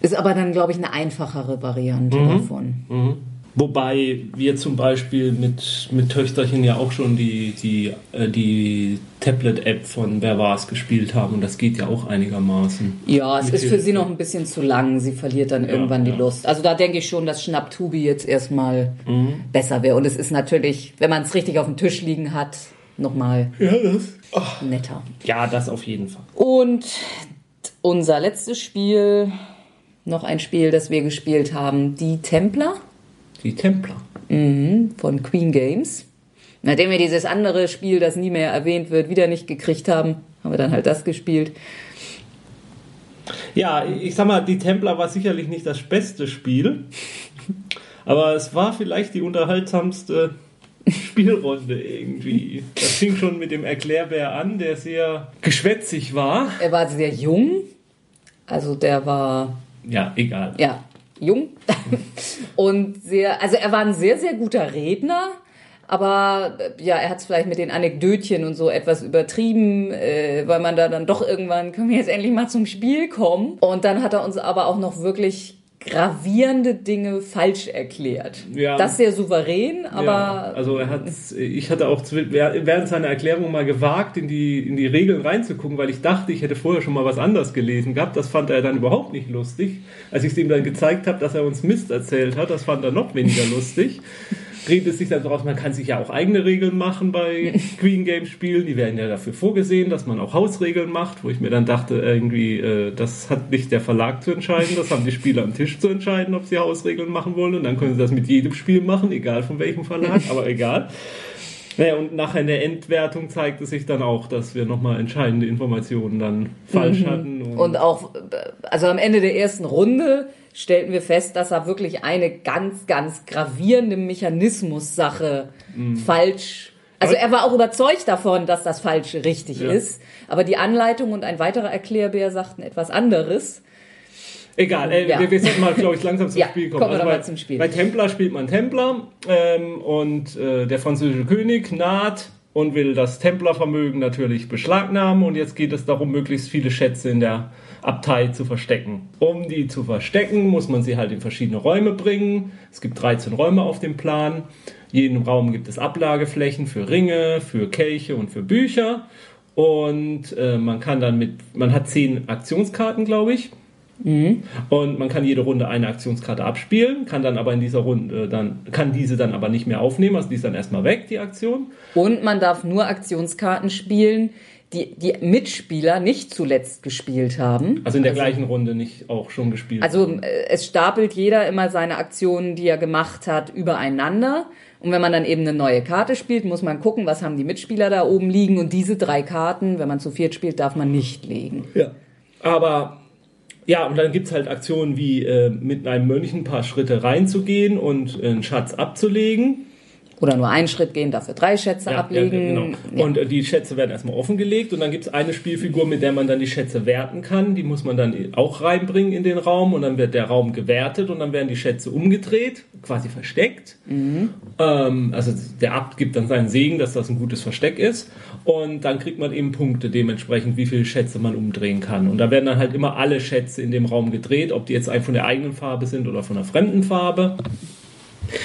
ist aber dann, glaube ich, eine einfachere Variante mhm. davon. Mhm. Wobei wir zum Beispiel mit, mit Töchterchen ja auch schon die, die, äh, die Tablet-App von Wer war's gespielt haben und das geht ja auch einigermaßen. Ja, es ist für sie noch ein bisschen zu lang. Sie verliert dann ja, irgendwann die ja. Lust. Also da denke ich schon, dass Schnapptubi jetzt erstmal mhm. besser wäre. Und es ist natürlich, wenn man es richtig auf dem Tisch liegen hat, nochmal ja, netter. Ja, das auf jeden Fall. Und unser letztes Spiel, noch ein Spiel, das wir gespielt haben, die Templer. Die Templer. Mhm, von Queen Games. Nachdem wir dieses andere Spiel, das nie mehr erwähnt wird, wieder nicht gekriegt haben, haben wir dann halt das gespielt. Ja, ich sag mal, die Templer war sicherlich nicht das beste Spiel, aber es war vielleicht die unterhaltsamste Spielrunde irgendwie. Das fing schon mit dem Erklärbär an, der sehr geschwätzig war. Er war sehr jung, also der war. Ja, egal. Ja, jung und sehr, also er war ein sehr, sehr guter Redner. Aber ja, er hat es vielleicht mit den Anekdötchen und so etwas übertrieben, äh, weil man da dann doch irgendwann, können wir jetzt endlich mal zum Spiel kommen. Und dann hat er uns aber auch noch wirklich gravierende Dinge falsch erklärt. Ja. Das sehr souverän, aber. Ja, also er hat, ich hatte auch während seiner Erklärung mal gewagt, in die, in die Regeln reinzugucken, weil ich dachte, ich hätte vorher schon mal was anderes gelesen gehabt. Das fand er dann überhaupt nicht lustig. Als ich es ihm dann gezeigt habe, dass er uns Mist erzählt hat, das fand er noch weniger lustig redet es sich dann daraus, man kann sich ja auch eigene Regeln machen bei Queen Game Spielen. Die werden ja dafür vorgesehen, dass man auch Hausregeln macht, wo ich mir dann dachte, irgendwie, äh, das hat nicht der Verlag zu entscheiden, das haben die Spieler am Tisch zu entscheiden, ob sie Hausregeln machen wollen. Und dann können sie das mit jedem Spiel machen, egal von welchem Verlag, aber egal. Naja, und nachher in der Endwertung zeigt es sich dann auch, dass wir nochmal entscheidende Informationen dann falsch mhm. hatten. Und, und auch, also am Ende der ersten Runde stellten wir fest, dass er wirklich eine ganz, ganz gravierende Mechanismus-Sache mhm. falsch also er war auch überzeugt davon, dass das Falsche richtig ja. ist, aber die Anleitung und ein weiterer Erklärbär sagten etwas anderes. Egal, äh, ja. wir, wir sollten mal, glaube ich, langsam zum ja, Spiel kommen. kommen also bei, zum Spiel. bei Templar spielt man Templar ähm, und äh, der französische König naht und will das Templervermögen natürlich beschlagnahmen und jetzt geht es darum, möglichst viele Schätze in der Abtei zu verstecken. Um die zu verstecken, muss man sie halt in verschiedene Räume bringen. Es gibt 13 Räume auf dem Plan. Jeden Raum gibt es Ablageflächen für Ringe, für Kelche und für Bücher. Und äh, man kann dann mit, man hat 10 Aktionskarten, glaube ich. Mhm. Und man kann jede Runde eine Aktionskarte abspielen, kann dann aber in dieser Runde dann, kann diese dann aber nicht mehr aufnehmen, also die ist dann erstmal weg, die Aktion. Und man darf nur Aktionskarten spielen, die, die Mitspieler nicht zuletzt gespielt haben. Also in der also, gleichen Runde nicht auch schon gespielt. Also haben. Äh, es stapelt jeder immer seine Aktionen, die er gemacht hat, übereinander. Und wenn man dann eben eine neue Karte spielt, muss man gucken, was haben die Mitspieler da oben liegen. Und diese drei Karten, wenn man zu viert spielt, darf man nicht legen. Ja. Aber ja, und dann gibt es halt Aktionen wie äh, mit einem Mönch ein paar Schritte reinzugehen und einen Schatz abzulegen. Oder nur einen Schritt gehen, dafür drei Schätze ja, ablegen. Ja, genau. Ja. Und äh, die Schätze werden erstmal offengelegt und dann gibt es eine Spielfigur, mit der man dann die Schätze werten kann. Die muss man dann auch reinbringen in den Raum und dann wird der Raum gewertet und dann werden die Schätze umgedreht, quasi versteckt. Mhm. Ähm, also der Abt gibt dann seinen Segen, dass das ein gutes Versteck ist. Und dann kriegt man eben Punkte dementsprechend, wie viele Schätze man umdrehen kann. Und da werden dann halt immer alle Schätze in dem Raum gedreht, ob die jetzt von der eigenen Farbe sind oder von einer fremden Farbe.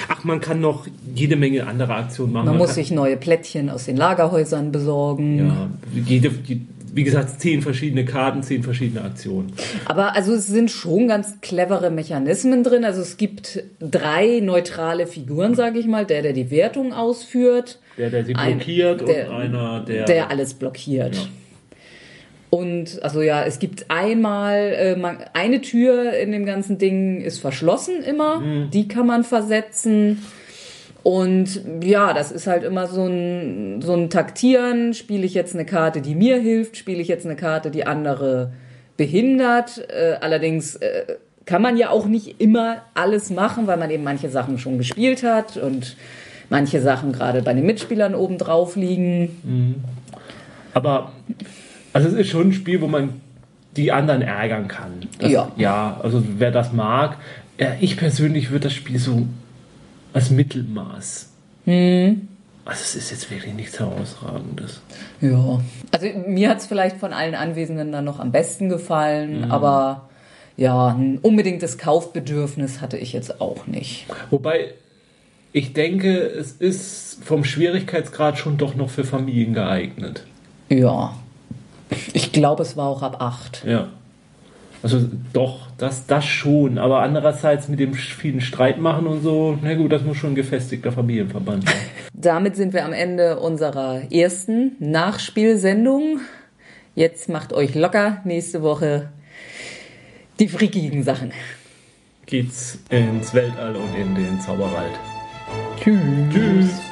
Ach, man kann noch jede Menge andere Aktionen machen. Man, man muss sich neue Plättchen aus den Lagerhäusern besorgen. Ja, jede, wie gesagt, zehn verschiedene Karten, zehn verschiedene Aktionen. Aber also es sind schon ganz clevere Mechanismen drin. Also es gibt drei neutrale Figuren, sage ich mal. Der, der die Wertung ausführt. Der, der sie blockiert der, und einer, der... Der alles blockiert. Ja. Und also ja, es gibt einmal äh, man, eine Tür in dem ganzen Ding ist verschlossen immer, mhm. die kann man versetzen. Und ja, das ist halt immer so ein, so ein Taktieren. Spiele ich jetzt eine Karte, die mir hilft? Spiele ich jetzt eine Karte, die andere behindert? Äh, allerdings äh, kann man ja auch nicht immer alles machen, weil man eben manche Sachen schon gespielt hat und manche Sachen gerade bei den Mitspielern oben drauf liegen. Mhm. Aber also es ist schon ein Spiel, wo man die anderen ärgern kann. Das, ja. Ja, also wer das mag. Ich persönlich würde das Spiel so als Mittelmaß. Hm. Also es ist jetzt wirklich nichts herausragendes. Ja. Also mir hat es vielleicht von allen Anwesenden dann noch am besten gefallen, aber ja, ein unbedingtes Kaufbedürfnis hatte ich jetzt auch nicht. Wobei ich denke, es ist vom Schwierigkeitsgrad schon doch noch für Familien geeignet. Ja. Ich glaube, es war auch ab 8. Ja. Also doch, das, das schon. Aber andererseits mit dem vielen Streit machen und so, na gut, das muss schon ein gefestigter Familienverband sein. Damit sind wir am Ende unserer ersten Nachspielsendung. Jetzt macht euch locker. Nächste Woche die frickigen Sachen. Geht's ins Weltall und in den Zauberwald. Tschüss. Tschüss.